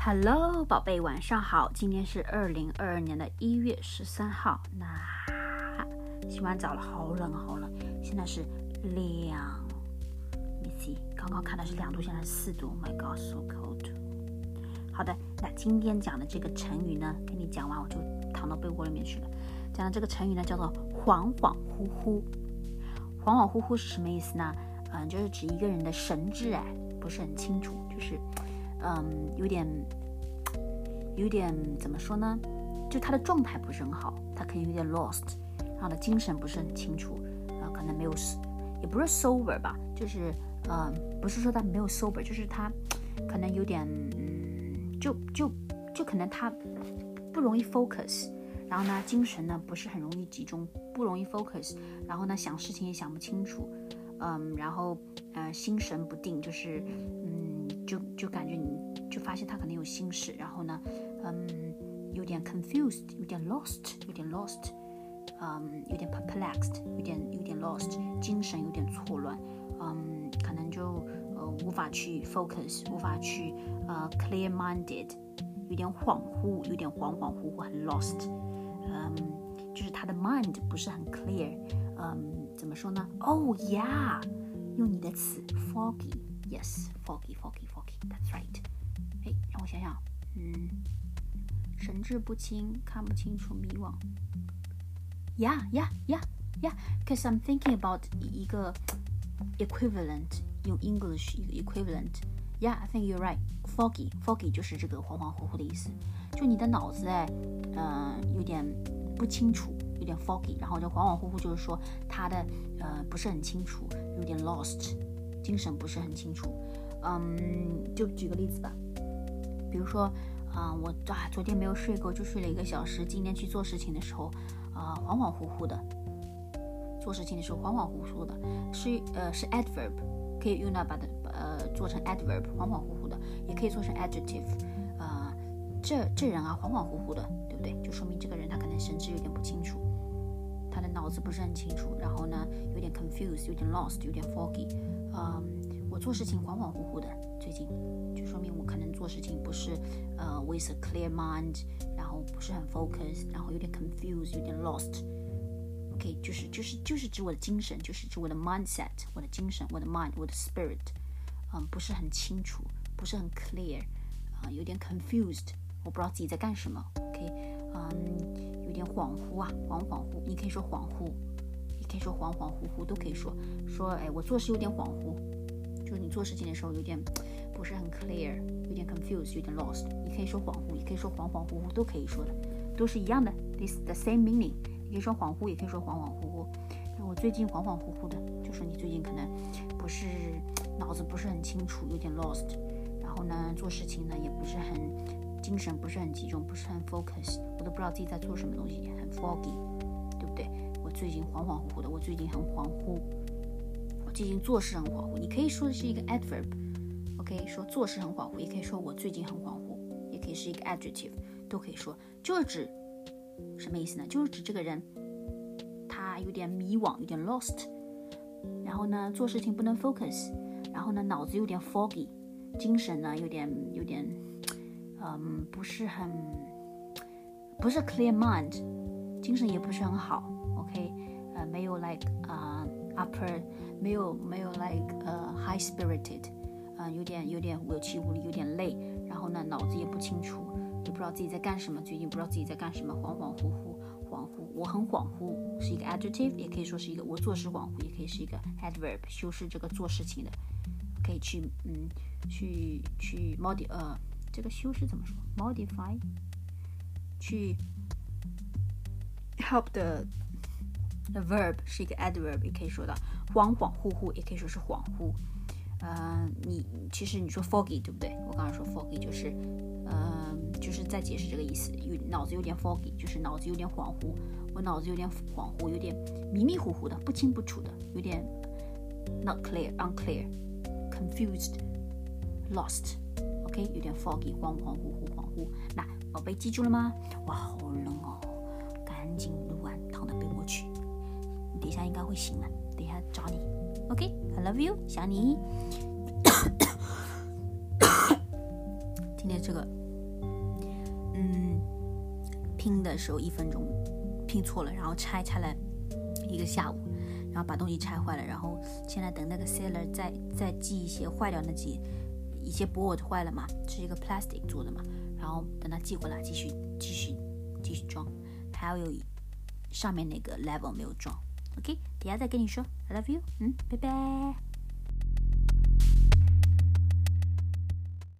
Hello，宝贝，晚上好。今天是二零二二年的一月十三号。那洗完澡了，好冷好冷。现在是两你 see，刚刚看的是两度，现在是四度。My God，so cold。好的，那今天讲的这个成语呢，跟你讲完我就躺到被窝里面去了。讲的这个成语呢，叫做恍恍惚惚。恍恍惚惚是什么意思呢？嗯，就是指一个人的神志哎不是很清楚，就是嗯有点有点怎么说呢？就他的状态不是很好，他可能有点 lost，然后呢精神不是很清楚，呃可能没有，也不是 sober 吧，就是嗯不是说他没有 sober，就是他可能有点嗯就就就可能他不容易 focus。然后呢，精神呢不是很容易集中，不容易 focus。然后呢，想事情也想不清楚，嗯，然后呃心神不定，就是嗯就就感觉发现他可能有心事。然后呢，嗯有点 confused，有点 lost，有点 lost，嗯有点 perplexed，有点有点 lost，精神有点错乱，嗯可能就呃无法去 focus，无法去呃 clear minded，有点恍惚，有点恍恍惚惚，很 lost。嗯，就是他的 mind 不是很 clear，嗯，怎么说呢？Oh yeah，用你的词 foggy，yes，foggy，foggy，foggy，that's right。想想，嗯，神志不清，看不清楚，迷惘。Yeah, yeah, yeah, yeah. Cause I'm thinking about 一个 equivalent，用 English 一个 equivalent。Yeah，I think you're right。Foggy，foggy 就是这个恍恍惚惚的意思。就你的脑子哎，嗯，有点不清楚，有点 foggy，然后就恍恍惚惚，就是说他的呃不是很清楚，有点 lost，精神不是很清楚。嗯，就举个例子吧，比如说啊，我啊昨天没有睡够，就睡了一个小时，今天去做事情的时候啊恍恍惚惚的，做事情的时候恍恍惚惚的，是呃是 adverb，可以用到把它呃做成 adverb，恍恍惚惚的，也可以做成 adjective。这这人啊，恍恍惚惚的，对不对？就说明这个人他可能神志有点不清楚，他的脑子不是很清楚，然后呢，有点 confused，有点 lost，有点 foggy。嗯，做事情恍恍惚惚的，最近就说明我可能做事情不是呃 with a clear mind，然后不是很 focus，然后有点 confused，有点 lost。OK，就是就是就是指我的精神，就是指我的 mindset，我的精神，我的 mind，我的 spirit，嗯，不是很清楚，不是很 clear，啊，有点 confused。我不知道自己在干什么，OK，嗯，有点恍惚啊，恍恍惚，你可以说恍惚，你可以说恍恍惚惚，都可以说，说，哎，我做事有点恍惚，就是你做事情的时候有点不是很 clear，有点 confused，有点 lost，你可以说恍惚，也可以说恍恍惚惚，都可以说的，都是一样的，this the same meaning，你可以说恍惚，也可以说恍恍惚惚。那我最近恍恍惚惚的，就说你最近可能不是脑子不是很清楚，有点 lost，然后呢，做事情呢也不是很。精神不是很集中，不是很 focus，我都不知道自己在做什么东西，很 foggy，对不对？我最近恍恍惚惚的，我最近很恍惚，最近做事很恍惚。你可以说的是一个 adverb，OK，说做事很恍惚，也可以说我最近很恍惚，也可以是一个 adjective，都可以说，就是指什么意思呢？就是指这个人他有点迷惘，有点 lost，然后呢做事情不能 focus，然后呢脑子有点 foggy，精神呢有点有点。嗯，不是很，不是 clear mind，精神也不是很好，OK，呃，没有 like 啊 upper，没有没有 like 呃 high spirited，啊，有点有点有气无力，有点累，然后呢，脑子也不清楚，也不知道自己在干什么，最近不知道自己在干什么，恍恍惚惚，恍惚，我很恍惚，是一个 adjective，也可以说是一个我做事恍惚，也可以是一个 adverb，修饰这个做事情的，可以去嗯去去 modify 呃。这个修饰怎么说？modify，去 help the the verb 是一个 adverb，也可以说的恍恍惚惚，也可以说是恍惚。嗯，你其实你说 foggy 对不对？我刚刚说 foggy 就是，嗯，就是在解释这个意思，有脑子有点 foggy，就是脑子有点恍惚。我脑子有点恍惚，有点迷迷糊糊的，不清不楚的，有点 not clear，unclear，confused，lost。OK，有点 foggy，恍恍惚惚，恍惚。那宝贝记住了吗？哇，好冷哦！赶紧录，等一下应该会醒了，等一下找你。OK，I love you，想你。今天这个嗯拼的时候一分钟拼错了，然后拆拆了一个下午，然后把东西拆坏了，然后现在等那个 seller 再再寄一些坏掉那几一些 board 坏了嘛，是一个 plastic 做的嘛，然后等他寄过来继续继续继续装，还要有上面那个 level 没有装，OK，等下再跟你说，I love you，嗯，拜拜。